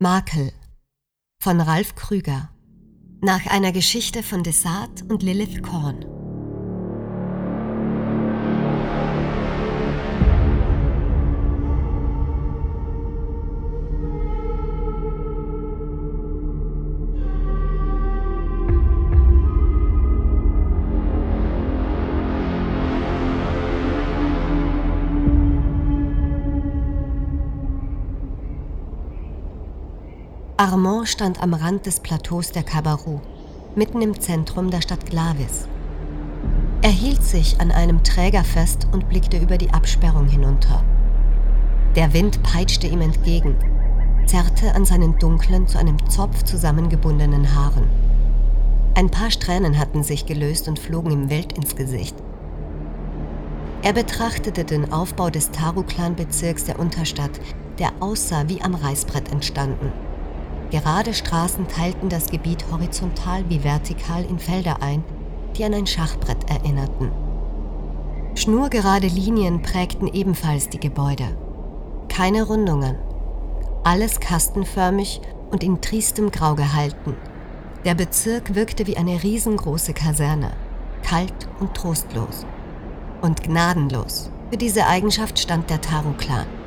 Makel von Ralf Krüger nach einer Geschichte von Desart und Lilith Korn. Armand stand am Rand des Plateaus der Kabarou, mitten im Zentrum der Stadt Glavis. Er hielt sich an einem Träger fest und blickte über die Absperrung hinunter. Der Wind peitschte ihm entgegen, zerrte an seinen dunklen, zu einem Zopf zusammengebundenen Haaren. Ein paar Strähnen hatten sich gelöst und flogen ihm wild ins Gesicht. Er betrachtete den Aufbau des Taru-Clan-Bezirks der Unterstadt, der aussah wie am Reißbrett entstanden. Gerade Straßen teilten das Gebiet horizontal wie vertikal in Felder ein, die an ein Schachbrett erinnerten. Schnurgerade Linien prägten ebenfalls die Gebäude. Keine Rundungen. Alles kastenförmig und in triestem Grau gehalten. Der Bezirk wirkte wie eine riesengroße Kaserne, kalt und trostlos. Und gnadenlos. Für diese Eigenschaft stand der Taru-Clan.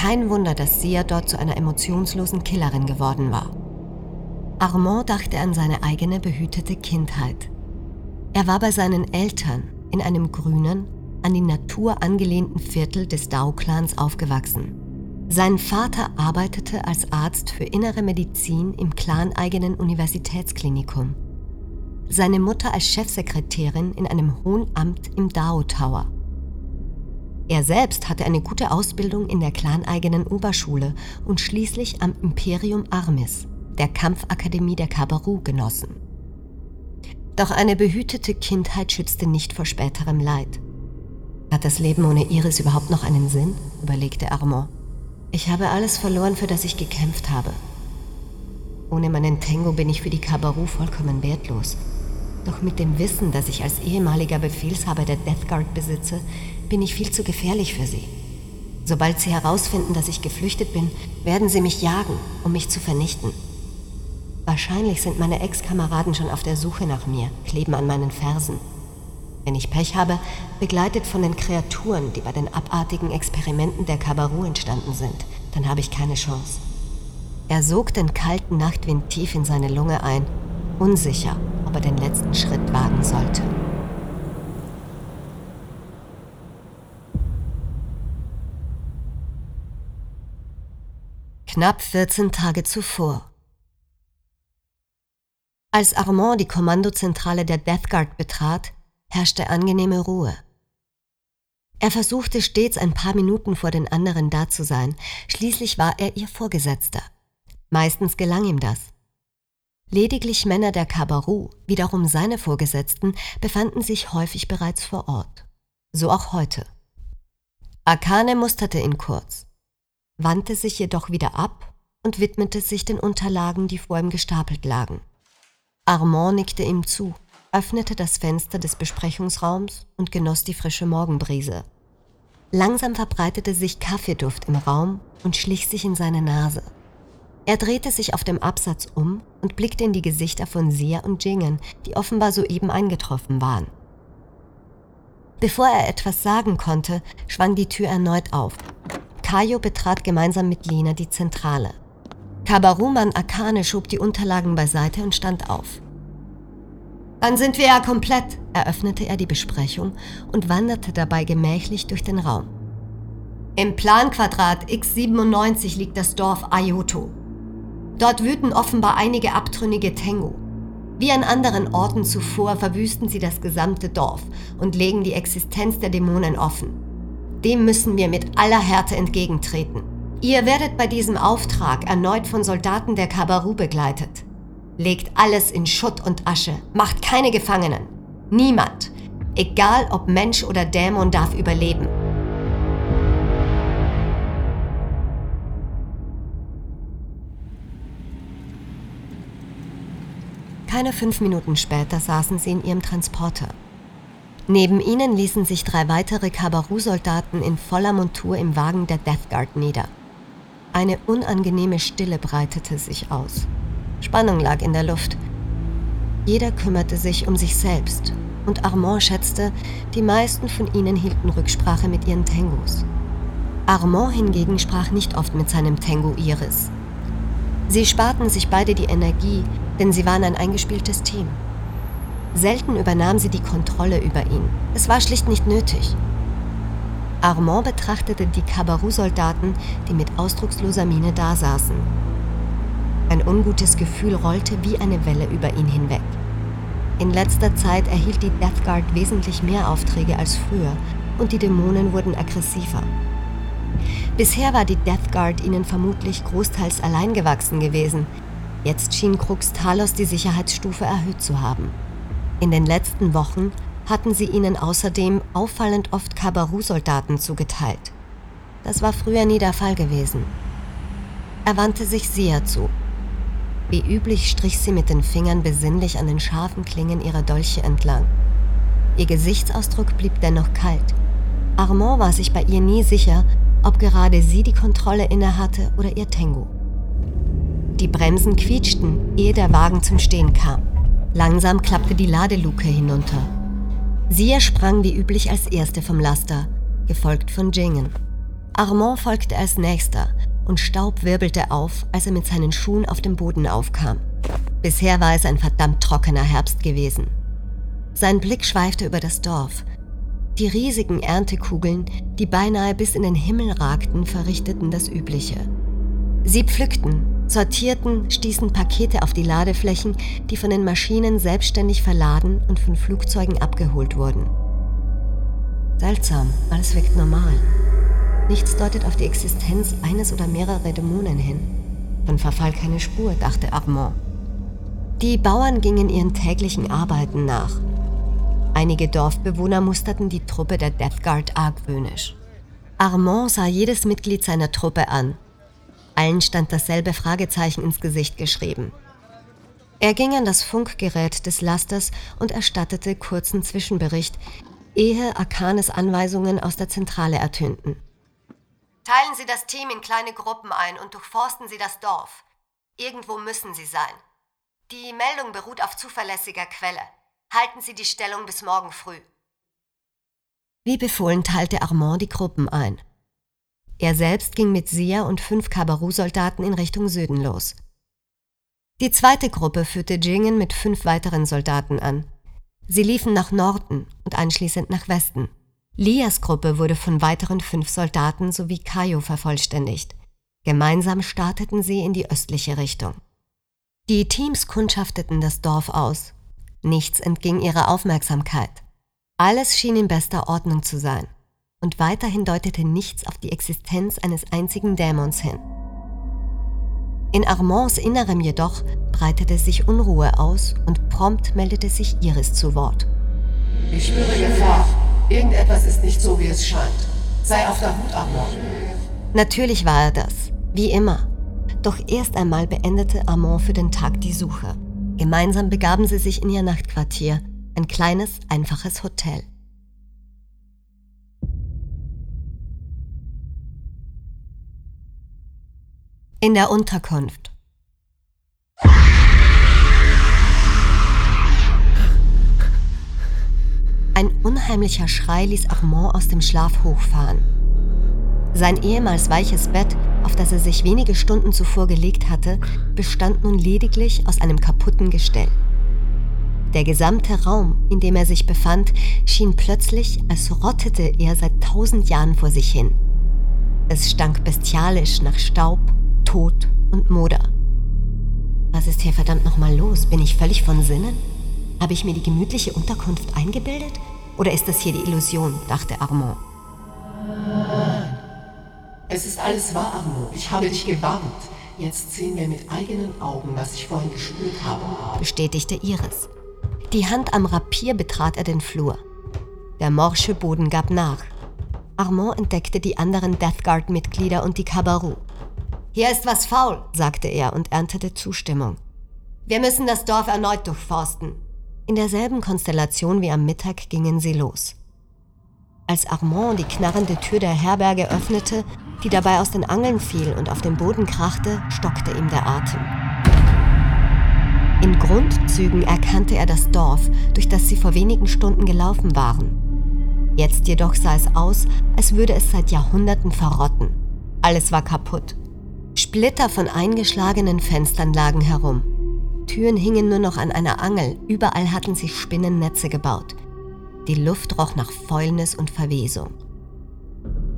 Kein Wunder, dass Sia dort zu einer emotionslosen Killerin geworden war. Armand dachte an seine eigene behütete Kindheit. Er war bei seinen Eltern in einem grünen, an die Natur angelehnten Viertel des Dao-Clans aufgewachsen. Sein Vater arbeitete als Arzt für innere Medizin im claneigenen Universitätsklinikum. Seine Mutter als Chefsekretärin in einem hohen Amt im Dao Tower. Er selbst hatte eine gute Ausbildung in der claneigenen Oberschule und schließlich am Imperium Armis, der Kampfakademie der Kabaru, genossen. Doch eine behütete Kindheit schützte nicht vor späterem Leid. Hat das Leben ohne Iris überhaupt noch einen Sinn? überlegte Armand. Ich habe alles verloren, für das ich gekämpft habe. Ohne meinen Tango bin ich für die Kabaru vollkommen wertlos. Doch mit dem Wissen, dass ich als ehemaliger Befehlshaber der Death Guard besitze, bin ich viel zu gefährlich für sie. Sobald sie herausfinden, dass ich geflüchtet bin, werden sie mich jagen, um mich zu vernichten. Wahrscheinlich sind meine Ex-Kameraden schon auf der Suche nach mir, kleben an meinen Fersen. Wenn ich Pech habe, begleitet von den Kreaturen, die bei den abartigen Experimenten der Kabaru entstanden sind, dann habe ich keine Chance. Er sog den kalten Nachtwind tief in seine Lunge ein, unsicher, ob er den letzten Schritt wagen sollte. Knapp 14 Tage zuvor. Als Armand die Kommandozentrale der Death Guard betrat, herrschte angenehme Ruhe. Er versuchte stets ein paar Minuten vor den anderen da zu sein, schließlich war er ihr Vorgesetzter. Meistens gelang ihm das. Lediglich Männer der Kabaru, wiederum seine Vorgesetzten, befanden sich häufig bereits vor Ort. So auch heute. Akane musterte ihn kurz wandte sich jedoch wieder ab und widmete sich den Unterlagen, die vor ihm gestapelt lagen. Armand nickte ihm zu, öffnete das Fenster des Besprechungsraums und genoss die frische Morgenbrise. Langsam verbreitete sich Kaffeeduft im Raum und schlich sich in seine Nase. Er drehte sich auf dem Absatz um und blickte in die Gesichter von Sia und Jingen, die offenbar soeben eingetroffen waren. Bevor er etwas sagen konnte, schwang die Tür erneut auf Kayo betrat gemeinsam mit Lena die Zentrale. Kabaruman Akane schob die Unterlagen beiseite und stand auf. Dann sind wir ja komplett, eröffnete er die Besprechung und wanderte dabei gemächlich durch den Raum. Im Planquadrat X97 liegt das Dorf Ayoto. Dort wüten offenbar einige abtrünnige Tengu. Wie an anderen Orten zuvor verwüsten sie das gesamte Dorf und legen die Existenz der Dämonen offen. Dem müssen wir mit aller Härte entgegentreten. Ihr werdet bei diesem Auftrag erneut von Soldaten der Kabaru begleitet. Legt alles in Schutt und Asche, macht keine Gefangenen. Niemand, egal ob Mensch oder Dämon, darf überleben. Keine fünf Minuten später saßen sie in ihrem Transporter. Neben ihnen ließen sich drei weitere Kabaru-Soldaten in voller Montur im Wagen der Death Guard nieder. Eine unangenehme Stille breitete sich aus. Spannung lag in der Luft. Jeder kümmerte sich um sich selbst und Armand schätzte, die meisten von ihnen hielten Rücksprache mit ihren Tengos. Armand hingegen sprach nicht oft mit seinem Tengu Iris. Sie sparten sich beide die Energie, denn sie waren ein eingespieltes Team. Selten übernahm sie die Kontrolle über ihn. Es war schlicht nicht nötig. Armand betrachtete die Kabaru-Soldaten, die mit ausdrucksloser Miene dasaßen. Ein ungutes Gefühl rollte wie eine Welle über ihn hinweg. In letzter Zeit erhielt die Death Guard wesentlich mehr Aufträge als früher und die Dämonen wurden aggressiver. Bisher war die Death Guard ihnen vermutlich großteils allein gewachsen gewesen. Jetzt schien Krux Talos die Sicherheitsstufe erhöht zu haben. In den letzten Wochen hatten sie ihnen außerdem auffallend oft Kabaru-Soldaten zugeteilt. Das war früher nie der Fall gewesen. Er wandte sich Sia zu. Wie üblich strich sie mit den Fingern besinnlich an den scharfen Klingen ihrer Dolche entlang. Ihr Gesichtsausdruck blieb dennoch kalt. Armand war sich bei ihr nie sicher, ob gerade sie die Kontrolle innehatte oder ihr Tengu. Die Bremsen quietschten, ehe der Wagen zum Stehen kam. Langsam klappte die Ladeluke hinunter. Sia sprang wie üblich als erste vom Laster, gefolgt von Jingen. Armand folgte als nächster und Staub wirbelte auf, als er mit seinen Schuhen auf dem Boden aufkam. Bisher war es ein verdammt trockener Herbst gewesen. Sein Blick schweifte über das Dorf. Die riesigen Erntekugeln, die beinahe bis in den Himmel ragten, verrichteten das Übliche. Sie pflückten, sortierten, stießen Pakete auf die Ladeflächen, die von den Maschinen selbstständig verladen und von Flugzeugen abgeholt wurden. Seltsam, alles wirkt normal. Nichts deutet auf die Existenz eines oder mehrerer Dämonen hin. Von Verfall keine Spur, dachte Armand. Die Bauern gingen ihren täglichen Arbeiten nach. Einige Dorfbewohner musterten die Truppe der Death Guard argwöhnisch. Armand sah jedes Mitglied seiner Truppe an allen stand dasselbe Fragezeichen ins Gesicht geschrieben. Er ging an das Funkgerät des Lasters und erstattete kurzen Zwischenbericht, ehe Akanes Anweisungen aus der Zentrale ertönten. Teilen Sie das Team in kleine Gruppen ein und durchforsten Sie das Dorf. Irgendwo müssen Sie sein. Die Meldung beruht auf zuverlässiger Quelle. Halten Sie die Stellung bis morgen früh. Wie befohlen teilte Armand die Gruppen ein. Er selbst ging mit Sia und fünf Kabaru-Soldaten in Richtung Süden los. Die zweite Gruppe führte Jingen mit fünf weiteren Soldaten an. Sie liefen nach Norden und anschließend nach Westen. Lias Gruppe wurde von weiteren fünf Soldaten sowie Kayo vervollständigt. Gemeinsam starteten sie in die östliche Richtung. Die Teams kundschafteten das Dorf aus. Nichts entging ihrer Aufmerksamkeit. Alles schien in bester Ordnung zu sein und weiterhin deutete nichts auf die Existenz eines einzigen Dämons hin. In Armands Innerem jedoch breitete sich Unruhe aus und prompt meldete sich Iris zu Wort. Ich spüre Gefahr. Irgendetwas ist nicht so, wie es scheint. Sei auf der Hut, Armand. Natürlich war er das, wie immer. Doch erst einmal beendete Armand für den Tag die Suche. Gemeinsam begaben sie sich in ihr Nachtquartier, ein kleines, einfaches Hotel. In der Unterkunft. Ein unheimlicher Schrei ließ Armand aus dem Schlaf hochfahren. Sein ehemals weiches Bett, auf das er sich wenige Stunden zuvor gelegt hatte, bestand nun lediglich aus einem kaputten Gestell. Der gesamte Raum, in dem er sich befand, schien plötzlich, als rottete er seit tausend Jahren vor sich hin. Es stank bestialisch nach Staub, Tod und Moder. Was ist hier verdammt nochmal los? Bin ich völlig von Sinnen? Habe ich mir die gemütliche Unterkunft eingebildet? Oder ist das hier die Illusion? dachte Armand. Es ist alles wahr, Armand. Ich habe dich gewarnt. Jetzt sehen wir mit eigenen Augen, was ich vorhin gespürt habe, bestätigte Iris. Die Hand am Rapier betrat er den Flur. Der morsche Boden gab nach. Armand entdeckte die anderen Death Guard-Mitglieder und die Kabaru. Hier ist was faul, sagte er und erntete Zustimmung. Wir müssen das Dorf erneut durchforsten. In derselben Konstellation wie am Mittag gingen sie los. Als Armand die knarrende Tür der Herberge öffnete, die dabei aus den Angeln fiel und auf den Boden krachte, stockte ihm der Atem. In Grundzügen erkannte er das Dorf, durch das sie vor wenigen Stunden gelaufen waren. Jetzt jedoch sah es aus, als würde es seit Jahrhunderten verrotten. Alles war kaputt. Splitter von eingeschlagenen Fenstern lagen herum. Türen hingen nur noch an einer Angel, überall hatten sich Spinnennetze gebaut. Die Luft roch nach Fäulnis und Verwesung.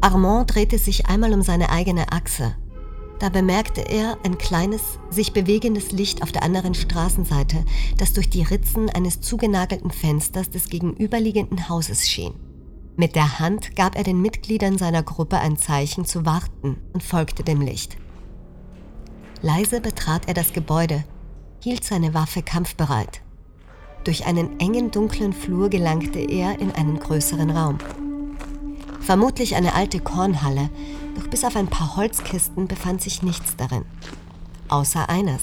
Armand drehte sich einmal um seine eigene Achse. Da bemerkte er ein kleines, sich bewegendes Licht auf der anderen Straßenseite, das durch die Ritzen eines zugenagelten Fensters des gegenüberliegenden Hauses schien. Mit der Hand gab er den Mitgliedern seiner Gruppe ein Zeichen zu warten und folgte dem Licht. Leise betrat er das Gebäude, hielt seine Waffe kampfbereit. Durch einen engen dunklen Flur gelangte er in einen größeren Raum. Vermutlich eine alte Kornhalle, doch bis auf ein paar Holzkisten befand sich nichts darin. Außer eines.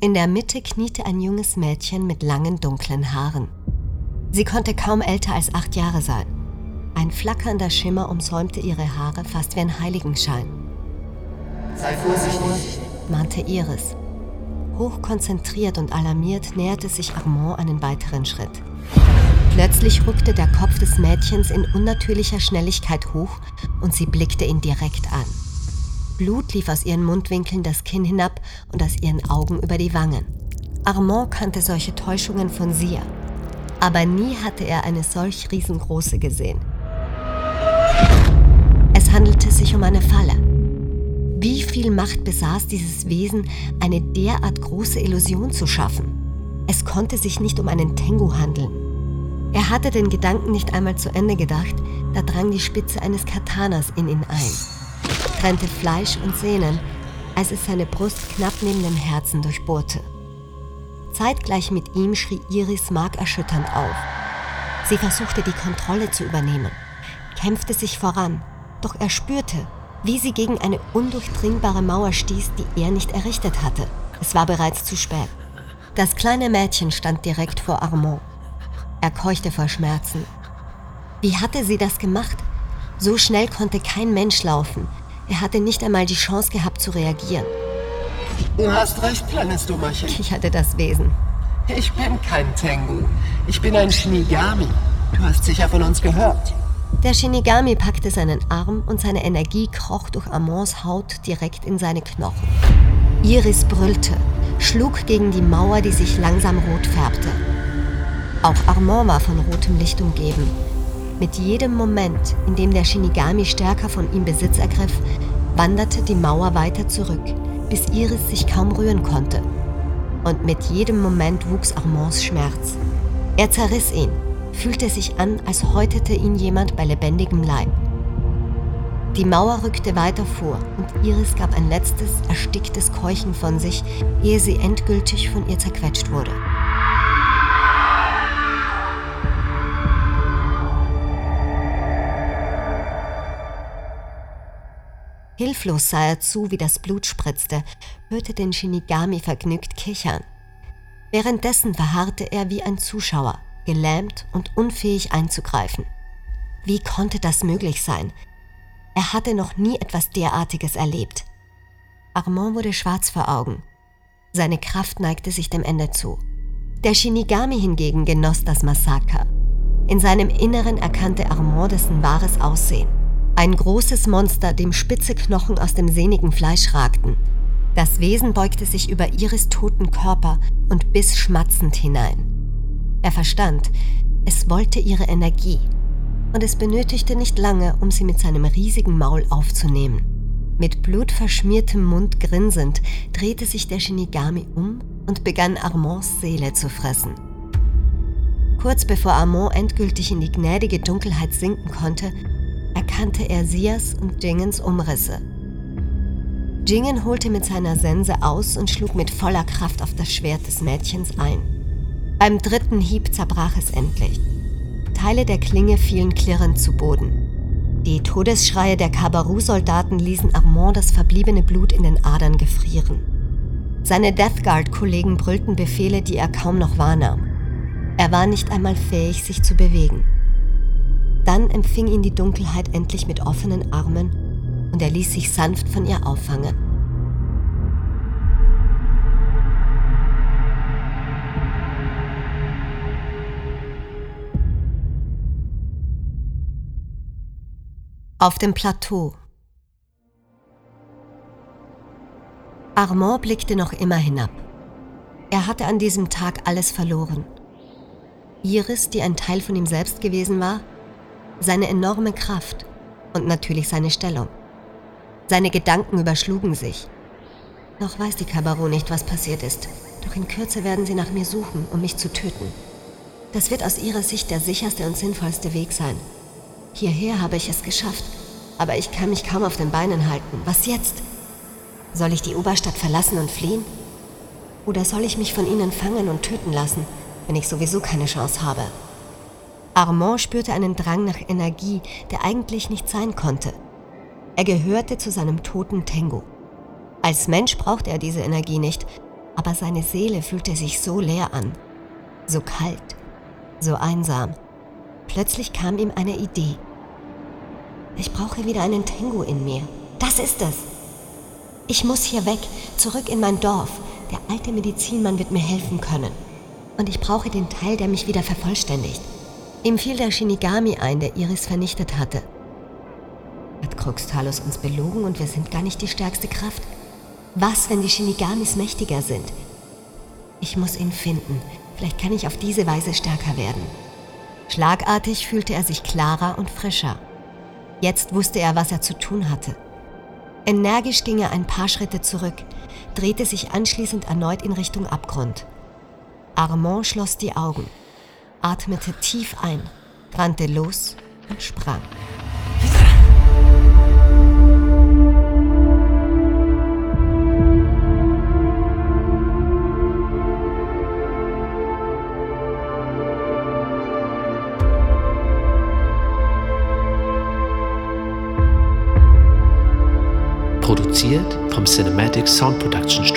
In der Mitte kniete ein junges Mädchen mit langen dunklen Haaren. Sie konnte kaum älter als acht Jahre sein. Ein flackernder Schimmer umsäumte ihre Haare fast wie ein Heiligenschein. Sei vorsichtig, mahnte Iris. Hochkonzentriert und alarmiert näherte sich Armand einen weiteren Schritt. Plötzlich rückte der Kopf des Mädchens in unnatürlicher Schnelligkeit hoch und sie blickte ihn direkt an. Blut lief aus ihren Mundwinkeln das Kinn hinab und aus ihren Augen über die Wangen. Armand kannte solche Täuschungen von Sia, aber nie hatte er eine solch riesengroße gesehen. Es handelte sich um eine Falle. Wie viel Macht besaß dieses Wesen, eine derart große Illusion zu schaffen? Es konnte sich nicht um einen Tengu handeln. Er hatte den Gedanken nicht einmal zu Ende gedacht, da drang die Spitze eines Katanas in ihn ein, trennte Fleisch und Sehnen, als es seine Brust knapp neben dem Herzen durchbohrte. Zeitgleich mit ihm schrie Iris markerschütternd auf. Sie versuchte die Kontrolle zu übernehmen, kämpfte sich voran, doch er spürte, wie sie gegen eine undurchdringbare Mauer stieß, die er nicht errichtet hatte. Es war bereits zu spät. Das kleine Mädchen stand direkt vor Armand. Er keuchte vor Schmerzen. Wie hatte sie das gemacht? So schnell konnte kein Mensch laufen. Er hatte nicht einmal die Chance gehabt zu reagieren. Du hast recht, kleines Dummerchen. Ich hatte das Wesen. Ich bin kein Tengu. Ich bin ein Shinigami. Du hast sicher von uns gehört. Der Shinigami packte seinen Arm und seine Energie kroch durch Amons Haut direkt in seine Knochen. Iris brüllte, schlug gegen die Mauer, die sich langsam rot färbte. Auch Armand war von rotem Licht umgeben. Mit jedem Moment, in dem der Shinigami stärker von ihm Besitz ergriff, wanderte die Mauer weiter zurück, bis Iris sich kaum rühren konnte. Und mit jedem Moment wuchs Armands Schmerz. Er zerriss ihn, fühlte sich an, als häutete ihn jemand bei lebendigem Leib. Die Mauer rückte weiter vor und Iris gab ein letztes, ersticktes Keuchen von sich, ehe sie endgültig von ihr zerquetscht wurde. Hilflos sah er zu, wie das Blut spritzte, hörte den Shinigami vergnügt kichern. Währenddessen verharrte er wie ein Zuschauer, gelähmt und unfähig einzugreifen. Wie konnte das möglich sein? Er hatte noch nie etwas derartiges erlebt. Armand wurde schwarz vor Augen. Seine Kraft neigte sich dem Ende zu. Der Shinigami hingegen genoss das Massaker. In seinem Inneren erkannte Armand dessen wahres Aussehen. Ein großes Monster, dem spitze Knochen aus dem sehnigen Fleisch ragten. Das Wesen beugte sich über Iris toten Körper und biss schmatzend hinein. Er verstand, es wollte ihre Energie und es benötigte nicht lange, um sie mit seinem riesigen Maul aufzunehmen. Mit blutverschmiertem Mund grinsend drehte sich der Shinigami um und begann Armands Seele zu fressen. Kurz bevor Armand endgültig in die gnädige Dunkelheit sinken konnte, erkannte er Sias und Jingens Umrisse. Jingen holte mit seiner Sense aus und schlug mit voller Kraft auf das Schwert des Mädchens ein. Beim dritten Hieb zerbrach es endlich. Teile der Klinge fielen klirrend zu Boden. Die Todesschreie der Kabaru-Soldaten ließen Armand das verbliebene Blut in den Adern gefrieren. Seine Death Guard-Kollegen brüllten Befehle, die er kaum noch wahrnahm. Er war nicht einmal fähig, sich zu bewegen. Dann empfing ihn die Dunkelheit endlich mit offenen Armen und er ließ sich sanft von ihr auffangen. Auf dem Plateau. Armand blickte noch immer hinab. Er hatte an diesem Tag alles verloren. Iris, die ein Teil von ihm selbst gewesen war, seine enorme Kraft und natürlich seine Stellung. Seine Gedanken überschlugen sich. Noch weiß die Cabaret nicht, was passiert ist, doch in Kürze werden sie nach mir suchen, um mich zu töten. Das wird aus ihrer Sicht der sicherste und sinnvollste Weg sein. Hierher habe ich es geschafft, aber ich kann mich kaum auf den Beinen halten. Was jetzt? Soll ich die Oberstadt verlassen und fliehen? Oder soll ich mich von ihnen fangen und töten lassen, wenn ich sowieso keine Chance habe? Armand spürte einen Drang nach Energie, der eigentlich nicht sein konnte. Er gehörte zu seinem toten Tango. Als Mensch brauchte er diese Energie nicht, aber seine Seele fühlte sich so leer an, so kalt, so einsam. Plötzlich kam ihm eine Idee. Ich brauche wieder einen Tango in mir. Das ist es. Ich muss hier weg, zurück in mein Dorf. Der alte Medizinmann wird mir helfen können. Und ich brauche den Teil, der mich wieder vervollständigt. Ihm fiel der Shinigami ein, der Iris vernichtet hatte. Hat Kruxtalos uns belogen und wir sind gar nicht die stärkste Kraft? Was, wenn die Shinigamis mächtiger sind? Ich muss ihn finden. Vielleicht kann ich auf diese Weise stärker werden. Schlagartig fühlte er sich klarer und frischer. Jetzt wusste er, was er zu tun hatte. Energisch ging er ein paar Schritte zurück, drehte sich anschließend erneut in Richtung Abgrund. Armand schloss die Augen, atmete tief ein, rannte los und sprang. Produziert vom Cinematic Sound Production.